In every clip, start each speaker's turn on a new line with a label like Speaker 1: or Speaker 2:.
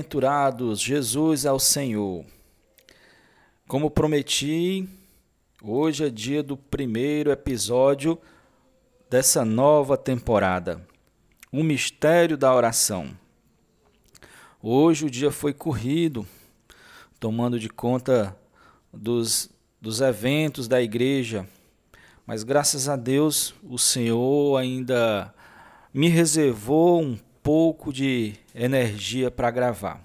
Speaker 1: Bem-aventurados, Jesus é o Senhor. Como prometi, hoje é dia do primeiro episódio dessa nova temporada, o mistério da oração. Hoje o dia foi corrido, tomando de conta dos, dos eventos da igreja, mas graças a Deus o Senhor ainda me reservou um pouco de energia para gravar.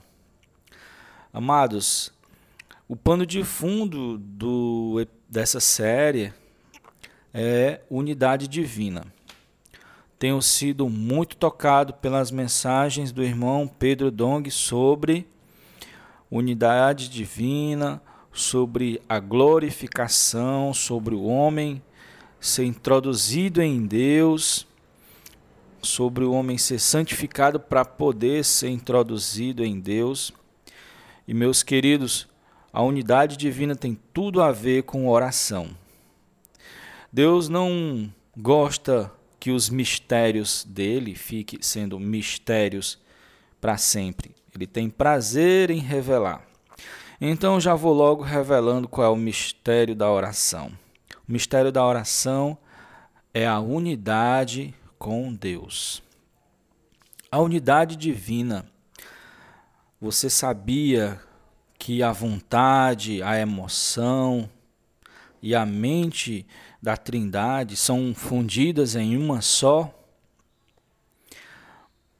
Speaker 1: Amados, o pano de fundo do, dessa série é unidade divina. Tenho sido muito tocado pelas mensagens do irmão Pedro Dong sobre unidade divina, sobre a glorificação, sobre o homem ser introduzido em Deus sobre o homem ser santificado para poder ser introduzido em Deus. E meus queridos, a unidade divina tem tudo a ver com oração. Deus não gosta que os mistérios dele fiquem sendo mistérios para sempre. Ele tem prazer em revelar. Então já vou logo revelando qual é o mistério da oração. O mistério da oração é a unidade com Deus. A unidade divina. Você sabia que a vontade, a emoção e a mente da Trindade são fundidas em uma só?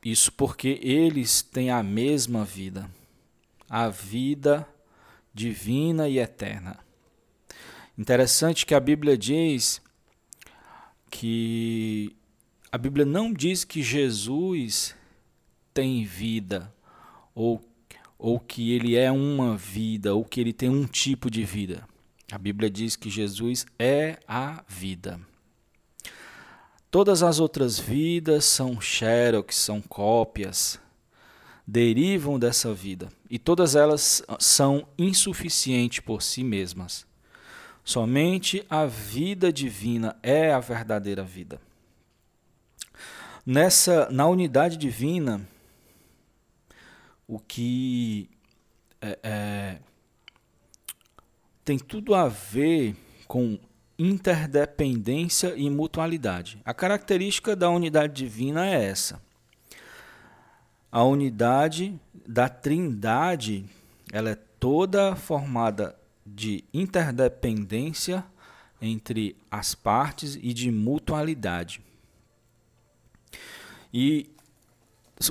Speaker 1: Isso porque eles têm a mesma vida, a vida divina e eterna. Interessante que a Bíblia diz que a Bíblia não diz que Jesus tem vida ou, ou que ele é uma vida ou que ele tem um tipo de vida. A Bíblia diz que Jesus é a vida. Todas as outras vidas são xerox, são cópias, derivam dessa vida e todas elas são insuficientes por si mesmas. Somente a vida divina é a verdadeira vida. Nessa, na unidade divina, o que é, é, tem tudo a ver com interdependência e mutualidade. A característica da unidade divina é essa. A unidade da Trindade, ela é toda formada de interdependência entre as partes e de mutualidade. E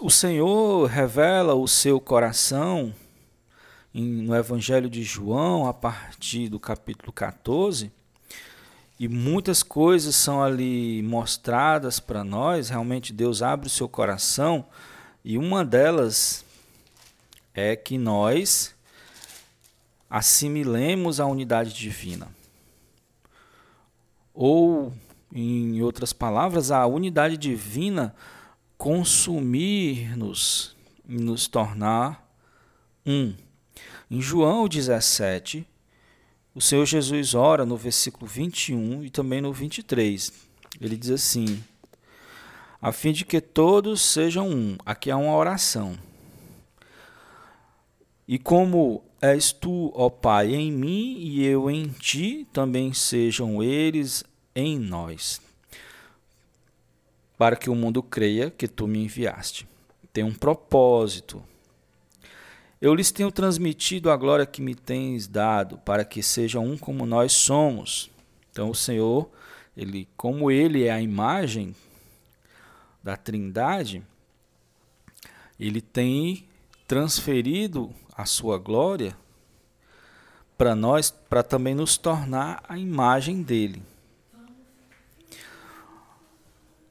Speaker 1: o Senhor revela o seu coração no Evangelho de João, a partir do capítulo 14, e muitas coisas são ali mostradas para nós. Realmente, Deus abre o seu coração, e uma delas é que nós assimilemos a unidade divina. Ou, em outras palavras, a unidade divina consumir-nos e nos tornar um. Em João 17, o Senhor Jesus ora no versículo 21 e também no 23. Ele diz assim: a fim de que todos sejam um. Aqui há uma oração. E como és tu, ó Pai, em mim e eu em ti, também sejam eles em nós para que o mundo creia que tu me enviaste. Tem um propósito. Eu lhes tenho transmitido a glória que me tens dado, para que sejam um como nós somos. Então o Senhor, ele, como ele é a imagem da Trindade, ele tem transferido a sua glória para nós, para também nos tornar a imagem dele.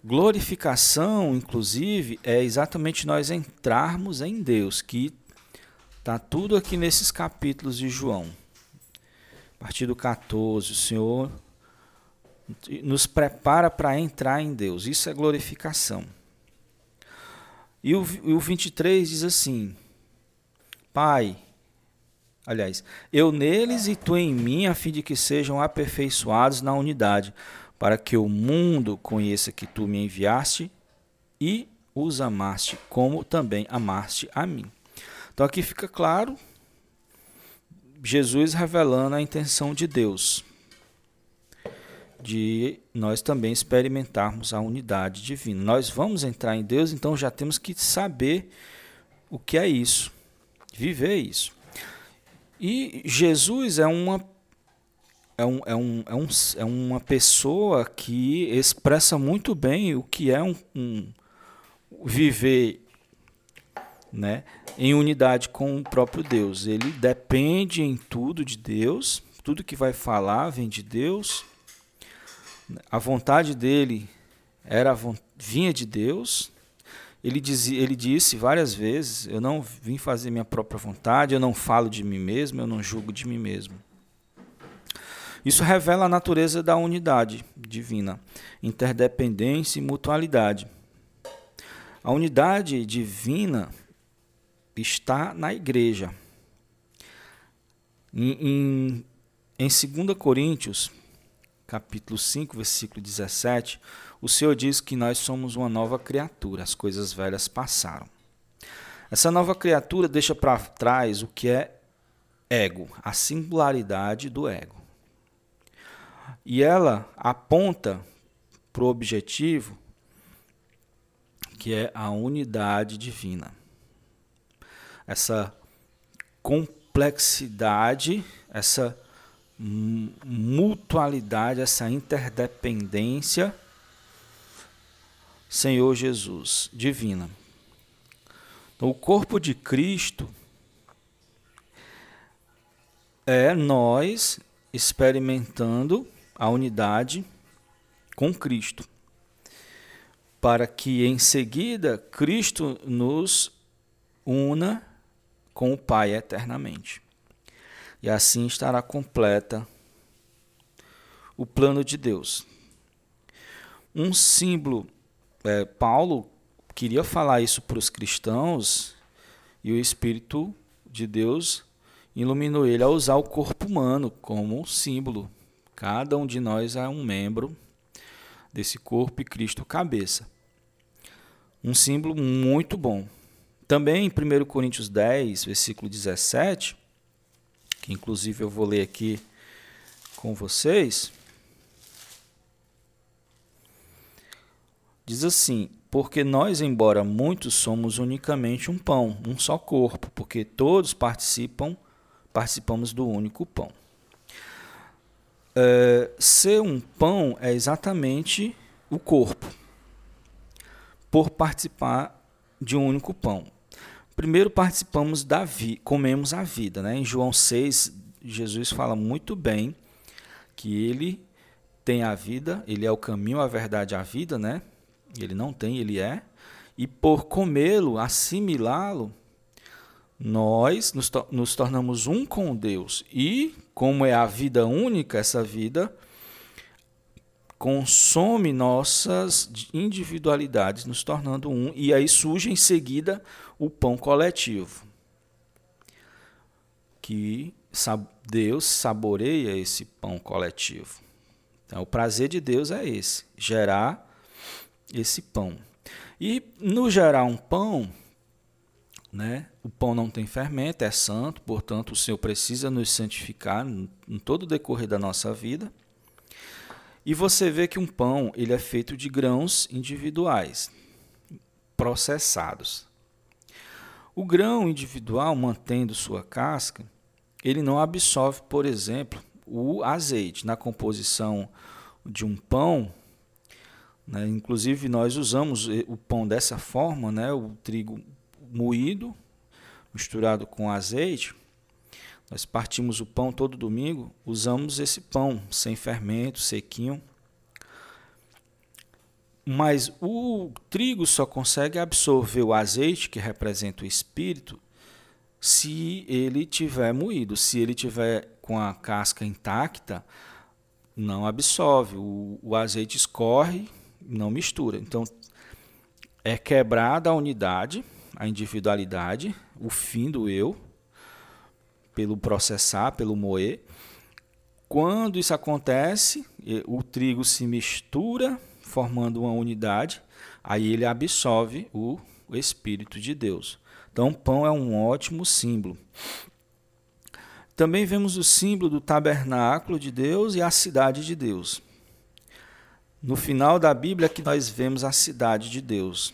Speaker 1: Glorificação, inclusive, é exatamente nós entrarmos em Deus, que está tudo aqui nesses capítulos de João. A partir do 14, o Senhor nos prepara para entrar em Deus. Isso é glorificação. E o, e o 23 diz assim: Pai, aliás, eu neles e tu em mim, a fim de que sejam aperfeiçoados na unidade para que o mundo conheça que tu me enviaste e os amaste, como também amaste a mim. Então aqui fica claro Jesus revelando a intenção de Deus de nós também experimentarmos a unidade divina. Nós vamos entrar em Deus, então já temos que saber o que é isso, viver isso. E Jesus é uma é, um, é, um, é, um, é uma pessoa que expressa muito bem o que é um, um viver né, em unidade com o próprio Deus. Ele depende em tudo de Deus, tudo que vai falar vem de Deus. A vontade dele era vinha de Deus. Ele, dizia, ele disse várias vezes: Eu não vim fazer minha própria vontade, eu não falo de mim mesmo, eu não julgo de mim mesmo. Isso revela a natureza da unidade divina, interdependência e mutualidade. A unidade divina está na igreja. Em, em, em 2 Coríntios, capítulo 5, versículo 17, o Senhor diz que nós somos uma nova criatura, as coisas velhas passaram. Essa nova criatura deixa para trás o que é ego, a singularidade do ego. E ela aponta para o objetivo que é a unidade divina essa complexidade, essa mutualidade, essa interdependência, Senhor Jesus, divina. O corpo de Cristo é nós experimentando a unidade com Cristo, para que em seguida Cristo nos una com o Pai eternamente. E assim estará completa o plano de Deus. Um símbolo, é, Paulo queria falar isso para os cristãos e o Espírito de Deus iluminou ele a usar o corpo humano como símbolo. Cada um de nós é um membro desse corpo e Cristo cabeça. Um símbolo muito bom. Também em 1 Coríntios 10, versículo 17, que inclusive eu vou ler aqui com vocês, diz assim: Porque nós, embora muitos, somos unicamente um pão, um só corpo, porque todos participam, participamos do único pão. É, ser um pão é exatamente o corpo, por participar de um único pão. Primeiro participamos da vida, comemos a vida, né? Em João 6, Jesus fala muito bem que ele tem a vida, ele é o caminho, a verdade, a vida, né? Ele não tem, ele é. E por comê-lo, assimilá-lo, nós nos, to nos tornamos um com Deus. E como é a vida única, essa vida consome nossas individualidades, nos tornando um, e aí surge em seguida o pão coletivo. Que Deus saboreia esse pão coletivo. Então, o prazer de Deus é esse, gerar esse pão. E no gerar um pão, né, o pão não tem fermento, é santo, portanto, o Senhor precisa nos santificar em todo o decorrer da nossa vida. E você vê que um pão ele é feito de grãos individuais, processados. O grão individual, mantendo sua casca, ele não absorve, por exemplo, o azeite. Na composição de um pão, né, inclusive nós usamos o pão dessa forma, né, o trigo moído, misturado com azeite, nós partimos o pão todo domingo, usamos esse pão sem fermento, sequinho. Mas o trigo só consegue absorver o azeite, que representa o espírito, se ele tiver moído. Se ele tiver com a casca intacta, não absorve. O, o azeite escorre, não mistura. Então, é quebrada a unidade, a individualidade, o fim do eu pelo processar, pelo moer. Quando isso acontece, o trigo se mistura, formando uma unidade, aí ele absorve o, Espírito de Deus. Então, o pão é um ótimo símbolo. Também vemos o símbolo do tabernáculo de Deus e a cidade de Deus. No final da Bíblia que nós vemos a cidade de Deus.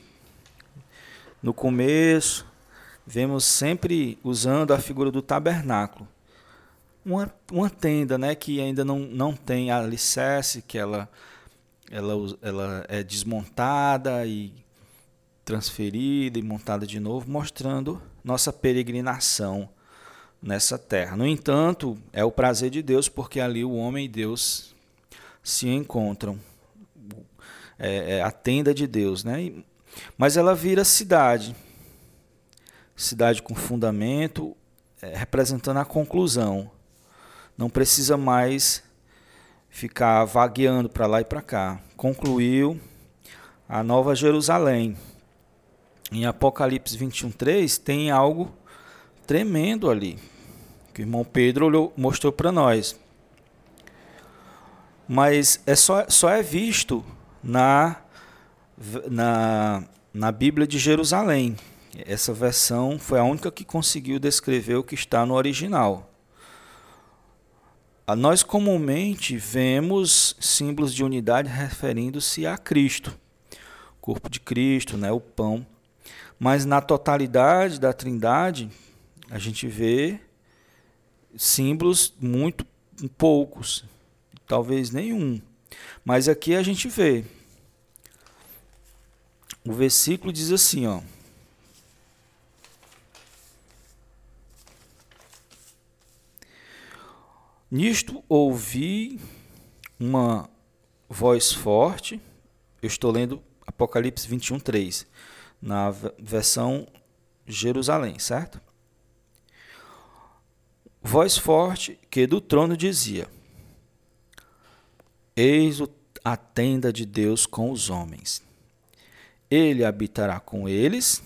Speaker 1: No começo, vemos sempre usando a figura do tabernáculo. Uma, uma tenda né, que ainda não, não tem alicerce, que ela, ela, ela é desmontada e transferida e montada de novo, mostrando nossa peregrinação nessa terra. No entanto, é o prazer de Deus, porque ali o homem e Deus se encontram. É, é a tenda de Deus, né? Mas ela vira cidade, cidade com fundamento, é, representando a conclusão. Não precisa mais ficar vagueando para lá e para cá. Concluiu a Nova Jerusalém. Em Apocalipse 21:3 tem algo tremendo ali, que o irmão Pedro mostrou para nós. Mas é só, só é visto na, na, na Bíblia de Jerusalém. Essa versão foi a única que conseguiu descrever o que está no original. Nós comumente vemos símbolos de unidade referindo-se a Cristo, o corpo de Cristo, né, o pão. Mas na totalidade da Trindade, a gente vê símbolos muito poucos, talvez nenhum. Mas aqui a gente vê. O versículo diz assim, ó. Nisto ouvi uma voz forte. Eu estou lendo Apocalipse 21, 3, na versão Jerusalém, certo? voz forte que do trono dizia: Eis a tenda de Deus com os homens. Ele habitará com eles,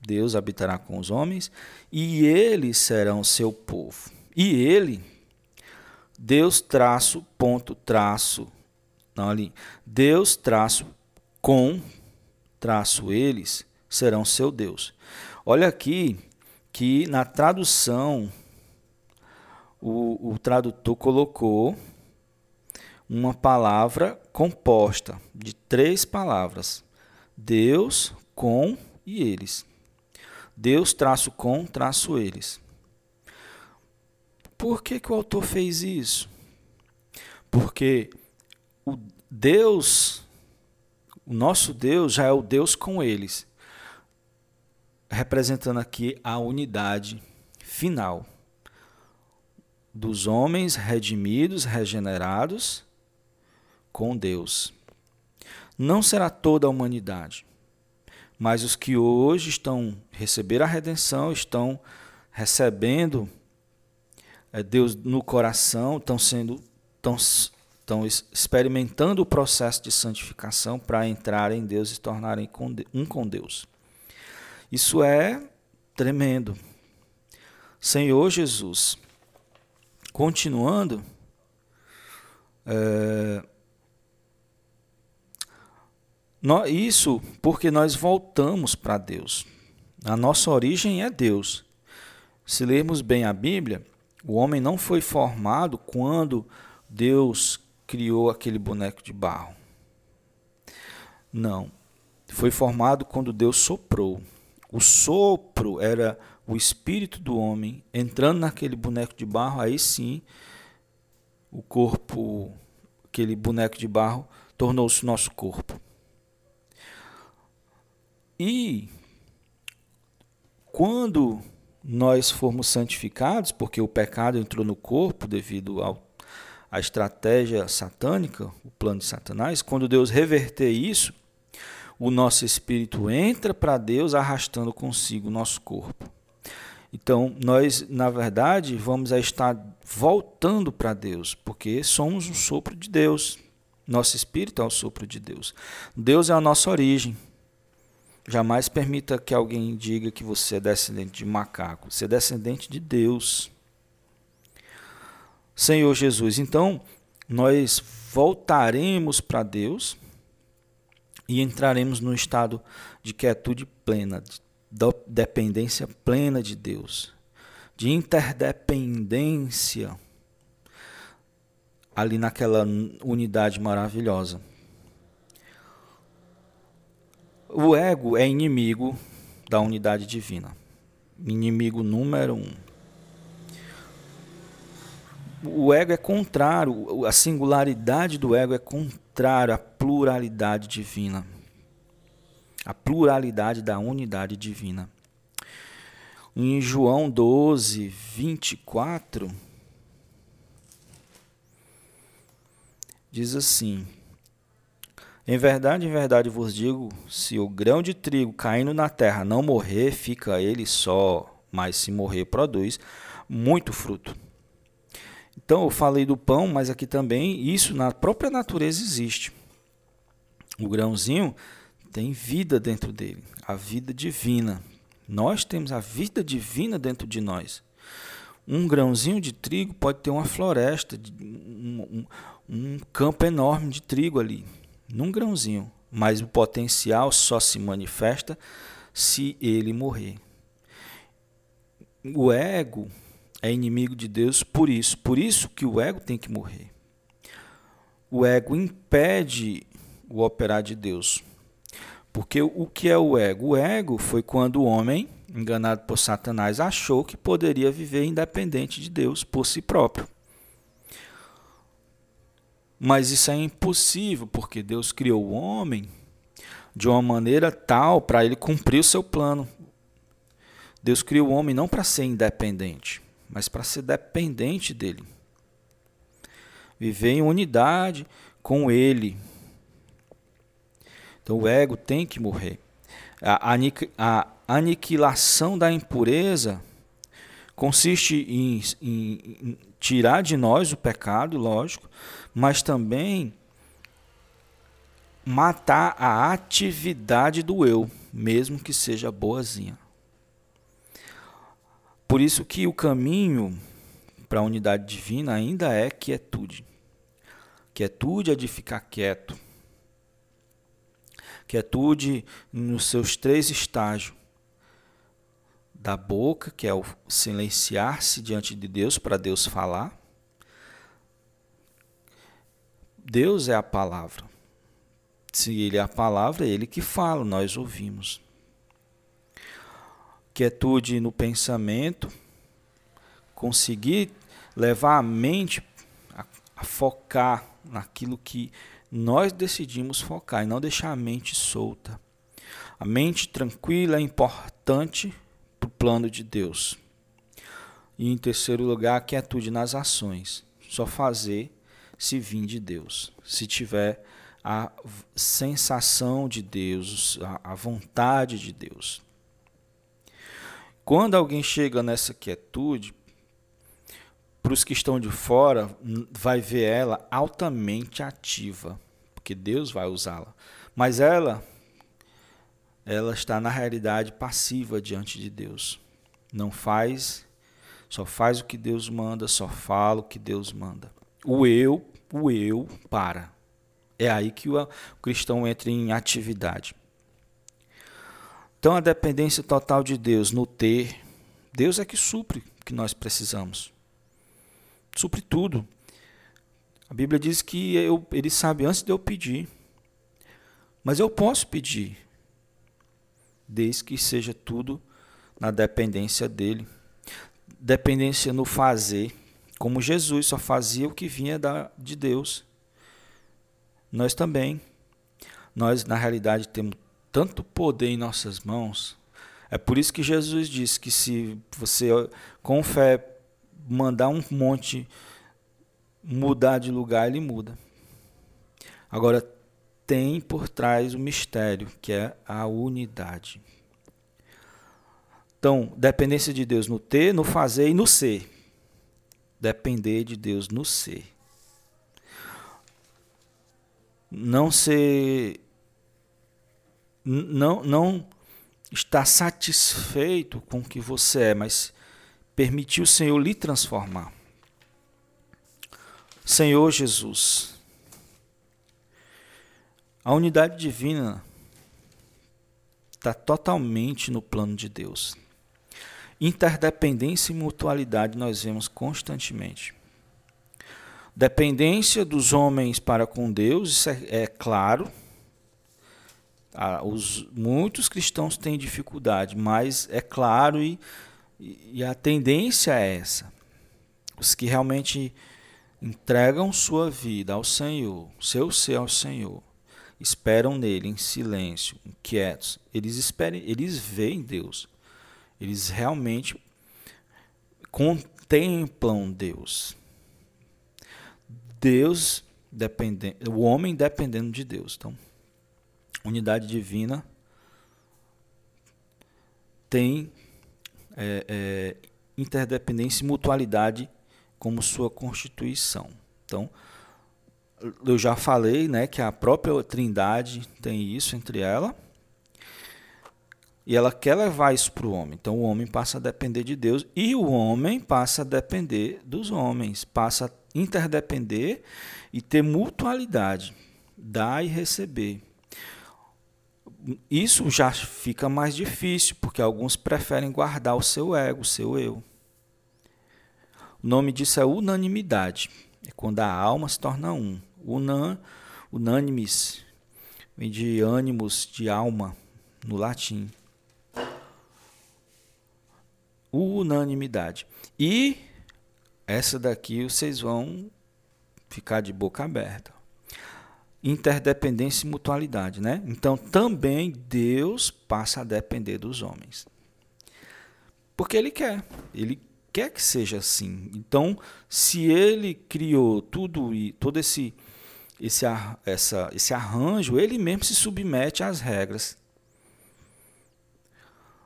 Speaker 1: Deus habitará com os homens, e eles serão seu povo. E ele, Deus traço, ponto, traço, não ali, Deus traço com, traço eles, serão seu Deus. Olha aqui que na tradução o, o tradutor colocou uma palavra composta de três palavras: Deus, com e eles. Deus traço com, traço eles. Por que, que o autor fez isso? Porque o Deus, o nosso Deus já é o Deus com eles, representando aqui a unidade final dos homens redimidos, regenerados com Deus. Não será toda a humanidade, mas os que hoje estão receber a redenção, estão recebendo é, Deus no coração, estão sendo estão, estão experimentando o processo de santificação para entrar em Deus e se tornarem um com Deus. Isso é tremendo. Senhor Jesus, Continuando, é, isso porque nós voltamos para Deus. A nossa origem é Deus. Se lermos bem a Bíblia, o homem não foi formado quando Deus criou aquele boneco de barro. Não. Foi formado quando Deus soprou. O sopro era o espírito do homem entrando naquele boneco de barro, aí sim o corpo, aquele boneco de barro, tornou-se nosso corpo. E quando nós formos santificados, porque o pecado entrou no corpo devido ao, à estratégia satânica, o plano de Satanás, quando Deus reverter isso, o nosso espírito entra para Deus arrastando consigo o nosso corpo. Então, nós, na verdade, vamos a estar voltando para Deus, porque somos um sopro de Deus. Nosso espírito é o sopro de Deus. Deus é a nossa origem. Jamais permita que alguém diga que você é descendente de macaco. Você é descendente de Deus. Senhor Jesus, então, nós voltaremos para Deus e entraremos no estado de quietude plena, de dependência plena de Deus, de interdependência ali naquela unidade maravilhosa. O ego é inimigo da unidade divina, inimigo número um. O ego é contrário, a singularidade do ego é contrário à pluralidade divina, a pluralidade da unidade divina. Em João 12, 24, diz assim: Em verdade, em verdade vos digo: se o grão de trigo caindo na terra não morrer, fica ele só, mas se morrer, produz muito fruto. Então, eu falei do pão, mas aqui também isso na própria natureza existe. O grãozinho tem vida dentro dele, a vida divina. Nós temos a vida divina dentro de nós. Um grãozinho de trigo pode ter uma floresta, um, um campo enorme de trigo ali, num grãozinho, mas o potencial só se manifesta se ele morrer. O ego é inimigo de Deus por isso, por isso que o ego tem que morrer. O ego impede o operar de Deus. Porque o que é o ego? O ego foi quando o homem, enganado por Satanás, achou que poderia viver independente de Deus por si próprio. Mas isso é impossível, porque Deus criou o homem de uma maneira tal para ele cumprir o seu plano. Deus criou o homem não para ser independente, mas para ser dependente dele. Viver em unidade com ele. Então o ego tem que morrer. A, a aniquilação da impureza consiste em, em, tirar de nós o pecado, lógico, mas também matar a atividade do eu, mesmo que seja boazinha. Por isso que o caminho para a unidade divina ainda é quietude. Quietude é de ficar quieto. Quietude nos seus três estágios da boca, que é o silenciar-se diante de Deus para Deus falar. Deus é a palavra. Se Ele é a palavra, é Ele que fala, nós ouvimos. Quietude no pensamento, conseguir levar a mente a, a focar naquilo que nós decidimos focar e não deixar a mente solta. A mente tranquila é importante para o plano de Deus. E em terceiro lugar, a quietude nas ações. Só fazer se vir de Deus. Se tiver a sensação de Deus, a, vontade de Deus. Quando alguém chega nessa quietude, para os que estão de fora, vai ver ela altamente ativa, porque Deus vai usá-la. Mas ela ela está na realidade passiva diante de Deus. Não faz, só faz o que Deus manda, só fala o que Deus manda. O eu, o eu para. É aí que o cristão entra em atividade. Então a dependência total de Deus no ter, Deus é que supre o que nós precisamos. Supre tudo. A Bíblia diz que eu, ele sabe antes de eu pedir. Mas eu posso pedir desde que seja tudo na dependência dele. Dependência no fazer, como Jesus só fazia o que vinha da, de Deus. Nós também. Nós, na realidade, temos tanto poder em nossas mãos. É por isso que Jesus disse que se você, com fé, mandar um monte mudar de lugar, ele muda. Agora, tem por trás o mistério, que é a unidade. Então, dependência de Deus no ter, no fazer e no ser. Depender de Deus no ser. Não ser não não estar satisfeito com o que você é, mas permitir o Senhor lhe transformar. Senhor Jesus, A unidade divina está totalmente no plano de Deus. Interdependência e mutualidade nós vemos constantemente. Dependência dos homens para com Deus, isso é, é claro. Ah, os, muitos cristãos têm dificuldade, mas é claro e, e a tendência é essa. Os que realmente entregam sua vida ao Senhor, seu ser ao Senhor, esperam nele em silêncio, inquietos. Eles esperam, eles veem Deus. Eles realmente contemplam Deus. Deus dependendo, o homem dependendo de Deus. Então, unidade divina tem é, é, interdependência e mutualidade como sua constituição. Então, eu já falei né, que a própria Trindade tem isso entre ela. E ela quer levar isso para o homem. Então o homem passa a depender de Deus e o homem passa a depender dos homens, passa a interdepender e ter mutualidade, dar e receber. Isso já fica mais difícil, porque alguns preferem guardar o seu ego, o seu eu. O nome disso é unanimidade. É quando a alma se torna um. Unan, unânimes, vem de ânimos, de alma, no latim. Unanimidade. E essa daqui vocês vão ficar de boca aberta. Interdependência e mutualidade, né? Então também Deus passa a depender dos homens. Porque ele quer. Ele quer que seja assim. Então, se ele criou tudo e todo esse esse, essa, esse arranjo, ele mesmo se submete às regras.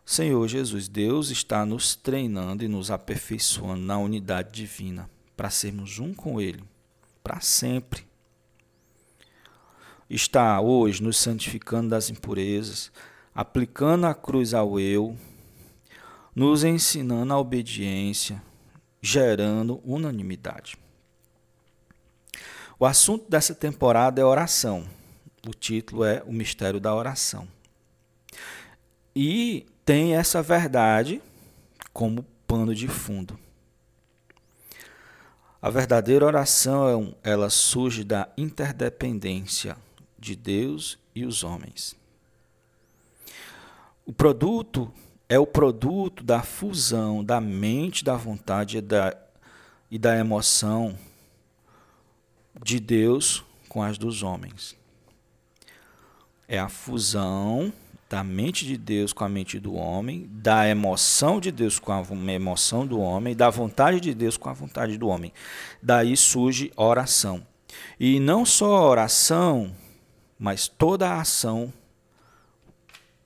Speaker 1: Senhor Jesus, Deus está nos treinando e nos aperfeiçoando na unidade divina para sermos um com Ele, para sempre. Está hoje nos santificando das impurezas, aplicando a cruz ao eu, nos ensinando a obediência, gerando unanimidade. O assunto dessa temporada é oração. O título é O Mistério da Oração. E tem essa verdade como pano de fundo. A verdadeira oração, ela surge da interdependência de Deus e os homens. O produto é o produto da fusão da mente, da vontade e da, e da emoção de Deus com as dos homens. É a fusão da mente de Deus com a mente do homem, da emoção de Deus com a emoção do homem, da vontade de Deus com a vontade do homem. Daí surge oração. E não só a oração, mas toda a ação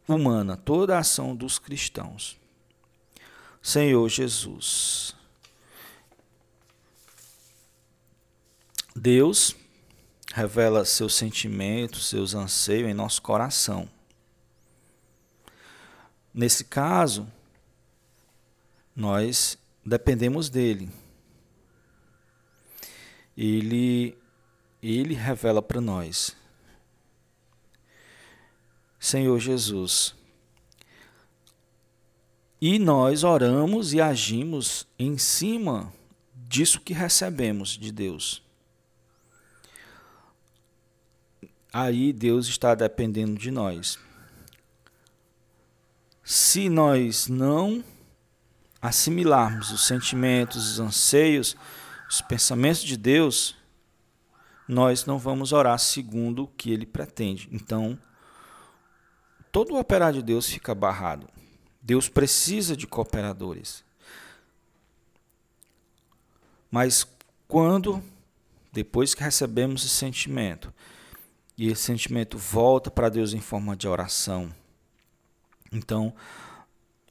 Speaker 1: humana, toda a ação dos cristãos. Senhor Jesus, Deus revela seus sentimentos, seus anseios em nosso coração. Nesse caso, nós dependemos dele. Ele ele revela para nós. Senhor Jesus. E nós oramos e agimos em cima disso que recebemos de Deus. aí Deus está dependendo de nós. Se nós não assimilarmos os sentimentos, os anseios, os pensamentos de Deus, nós não vamos orar segundo o que ele pretende. Então, todo o operar de Deus fica barrado. Deus precisa de cooperadores. Mas quando, depois que recebemos esse sentimento, e esse sentimento volta para Deus em forma de oração. Então,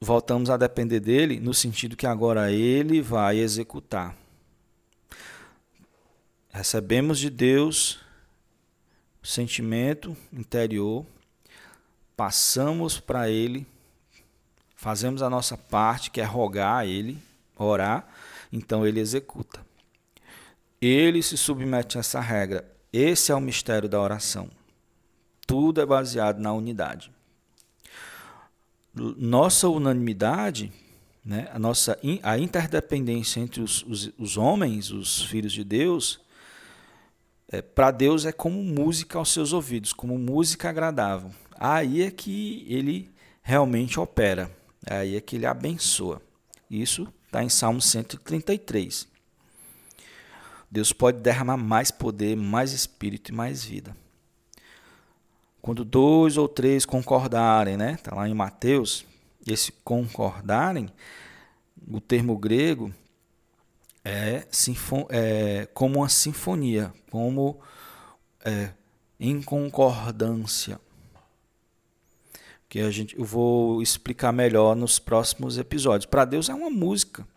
Speaker 1: voltamos a depender dele no sentido que agora ele vai executar. Recebemos de Deus sentimento interior, passamos para ele, fazemos a nossa parte, que é rogar a ele, orar, então ele executa. Ele se submete a essa regra esse é o mistério da oração. Tudo é baseado na unidade. Nossa unanimidade, né, a nossa a interdependência entre os, os, os homens, os filhos de Deus, é, para Deus é como música aos seus ouvidos, como música agradável. Aí é que ele realmente opera, aí é que ele abençoa. Isso está em Salmo 133. Deus pode derramar mais poder, mais espírito e mais vida. Quando dois ou três concordarem, né? Está lá em Mateus, esse concordarem, o termo grego é, é como uma sinfonia, como é, em concordância. Que a gente, eu vou explicar melhor nos próximos episódios. Para Deus é uma música.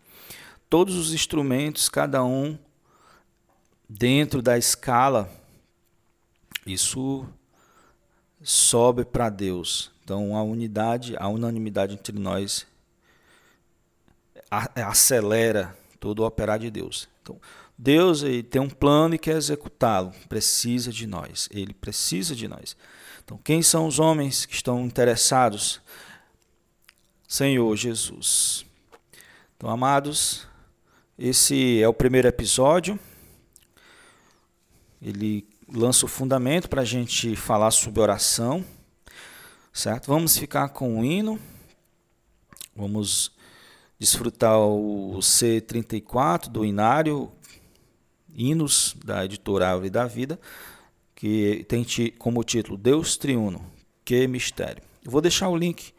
Speaker 1: Todos os instrumentos, cada um dentro da escala, isso sobe para Deus. Então a unidade, a unanimidade entre nós acelera todo o operar de Deus. Então, Deus tem um plano e quer executá-lo. Precisa de nós. Ele precisa de nós. Então, quem são os homens que estão interessados? Senhor Jesus. Então, amados, esse é o primeiro episódio. Ele lança o fundamento para a gente falar sobre oração, certo? Vamos ficar com o hino, vamos desfrutar o C34 do Inário, Hinos da editora Árvore da Vida, que tem como título Deus Triuno, que mistério. Eu vou deixar o link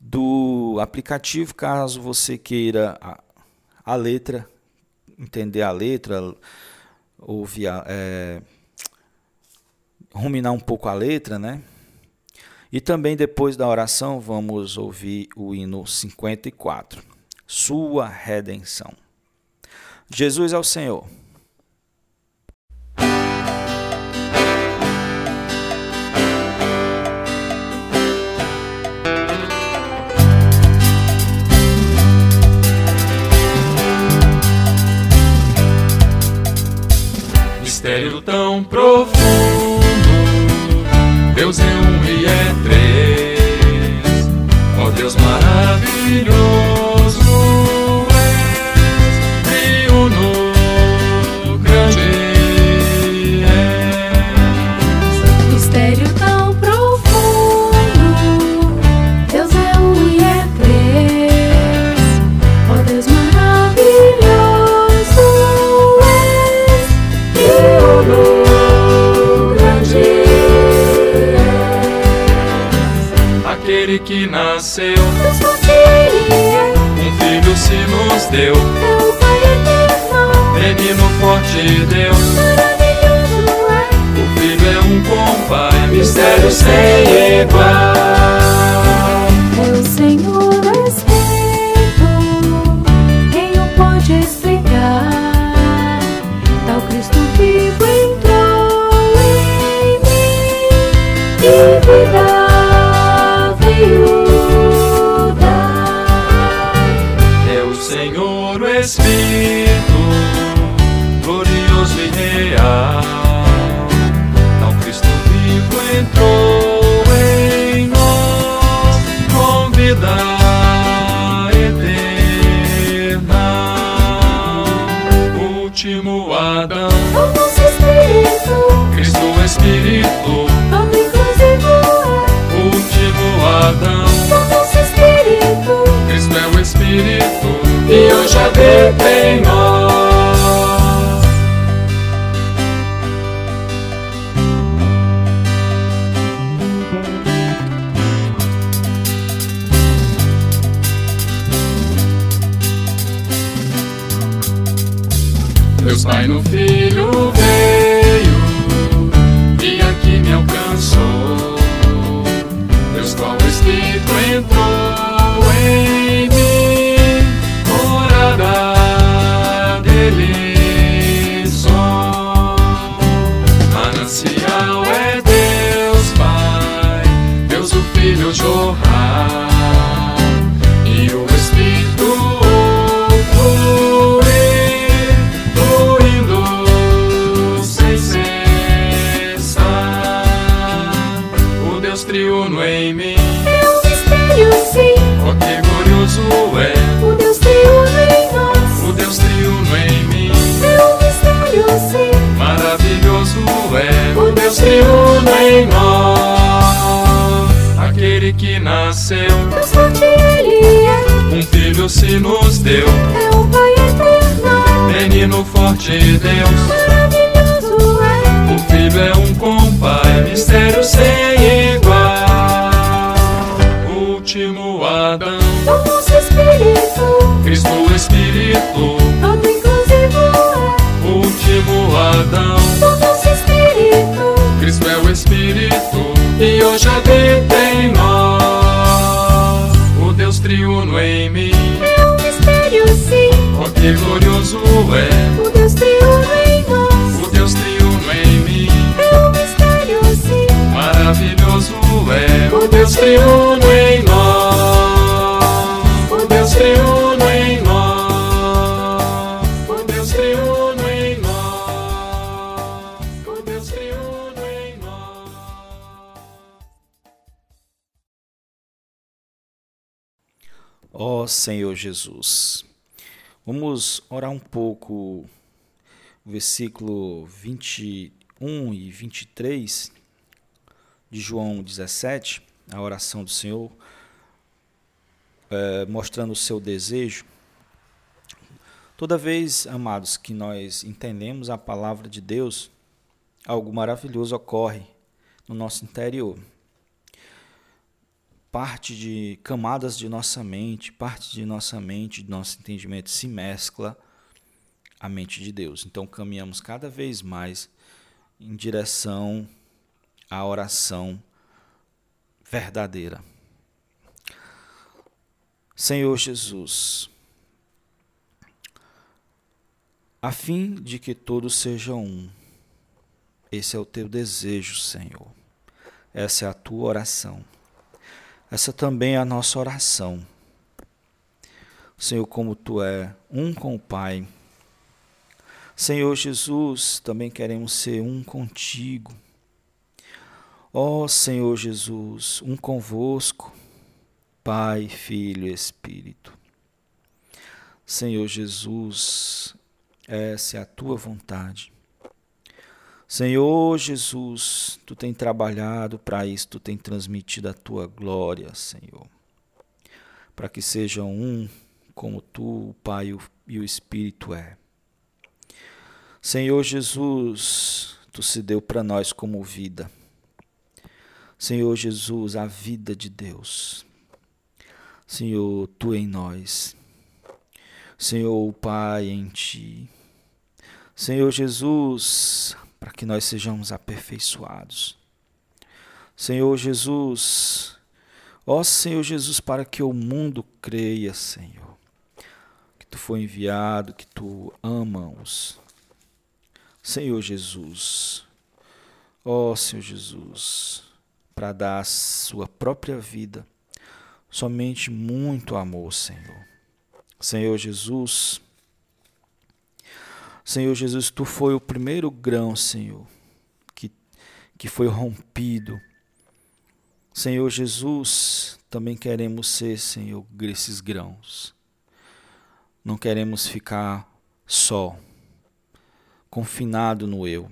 Speaker 1: do aplicativo caso você queira a, a letra, entender a letra, ouvir a, é, ruminar um pouco a letra, né? E também depois da oração vamos ouvir o hino 54, Sua Redenção. Jesus é o Senhor.
Speaker 2: Mistério tão profundo Deus é um e é três. Ó Deus maravilhoso. Nasceu. Um filho se nos deu. Menino forte Deus. O filho é um compai, mistério sem igual. Filho se nos deu.
Speaker 3: é o Pai eterno.
Speaker 2: Menino forte Deus,
Speaker 3: Maravilhoso é,
Speaker 2: o filho é um compai, mistério sem igual. Último Adão,
Speaker 3: o nosso Espírito,
Speaker 2: Cristo Espírito.
Speaker 3: todo inclusivo é,
Speaker 2: Último Adão,
Speaker 3: o nosso Espírito,
Speaker 2: Cristo é o Espírito e hoje habita em nós. Triuno em
Speaker 3: nós.
Speaker 2: O Deus triuno em nós. O Deus triuno em nós. O Deus triuno em nós.
Speaker 1: Ó Senhor Jesus. Vamos orar um pouco o versículo 21 e 23 de João 17, a oração do Senhor, eh, mostrando o seu desejo. Toda vez, amados, que nós entendemos a palavra de Deus, algo maravilhoso ocorre no nosso interior parte de camadas de nossa mente, parte de nossa mente, de nosso entendimento se mescla à mente de Deus. Então caminhamos cada vez mais em direção à oração verdadeira. Senhor Jesus, a fim de que todos sejam um. Esse é o teu desejo, Senhor. Essa é a tua oração. Essa também é a nossa oração. Senhor, como tu é um com o Pai. Senhor Jesus, também queremos ser um contigo. Ó Senhor Jesus, um convosco, Pai, Filho e Espírito. Senhor Jesus, essa é a tua vontade. Senhor Jesus, tu tem trabalhado para isso, tu tem transmitido a tua glória, Senhor. Para que sejam um como tu, o Pai e o Espírito é. Senhor Jesus, tu se deu para nós como vida. Senhor Jesus, a vida de Deus. Senhor, tu em nós. Senhor, o Pai em ti. Senhor Jesus, para que nós sejamos aperfeiçoados. Senhor Jesus, ó Senhor Jesus, para que o mundo creia, Senhor, que tu foi enviado, que tu ama-os. Senhor Jesus, ó Senhor Jesus, para dar a sua própria vida, somente muito amor, Senhor. Senhor Jesus, Senhor Jesus, tu foi o primeiro grão, Senhor, que, que foi rompido. Senhor Jesus, também queremos ser, Senhor, esses grãos. Não queremos ficar só, confinado no eu.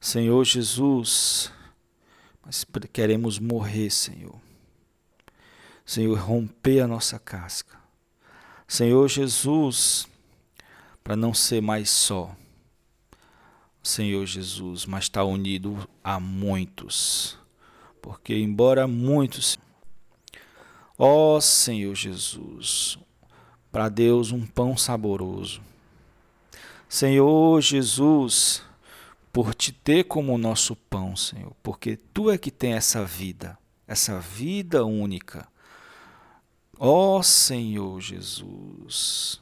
Speaker 1: Senhor Jesus, mas queremos morrer, Senhor. Senhor, romper a nossa casca. Senhor Jesus, para não ser mais só, Senhor Jesus, mas estar unido a muitos. Porque, embora muitos, ó Senhor Jesus, para Deus um pão saboroso. Senhor Jesus, por te ter como nosso pão, Senhor, porque tu é que tem essa vida, essa vida única. Ó Senhor Jesus.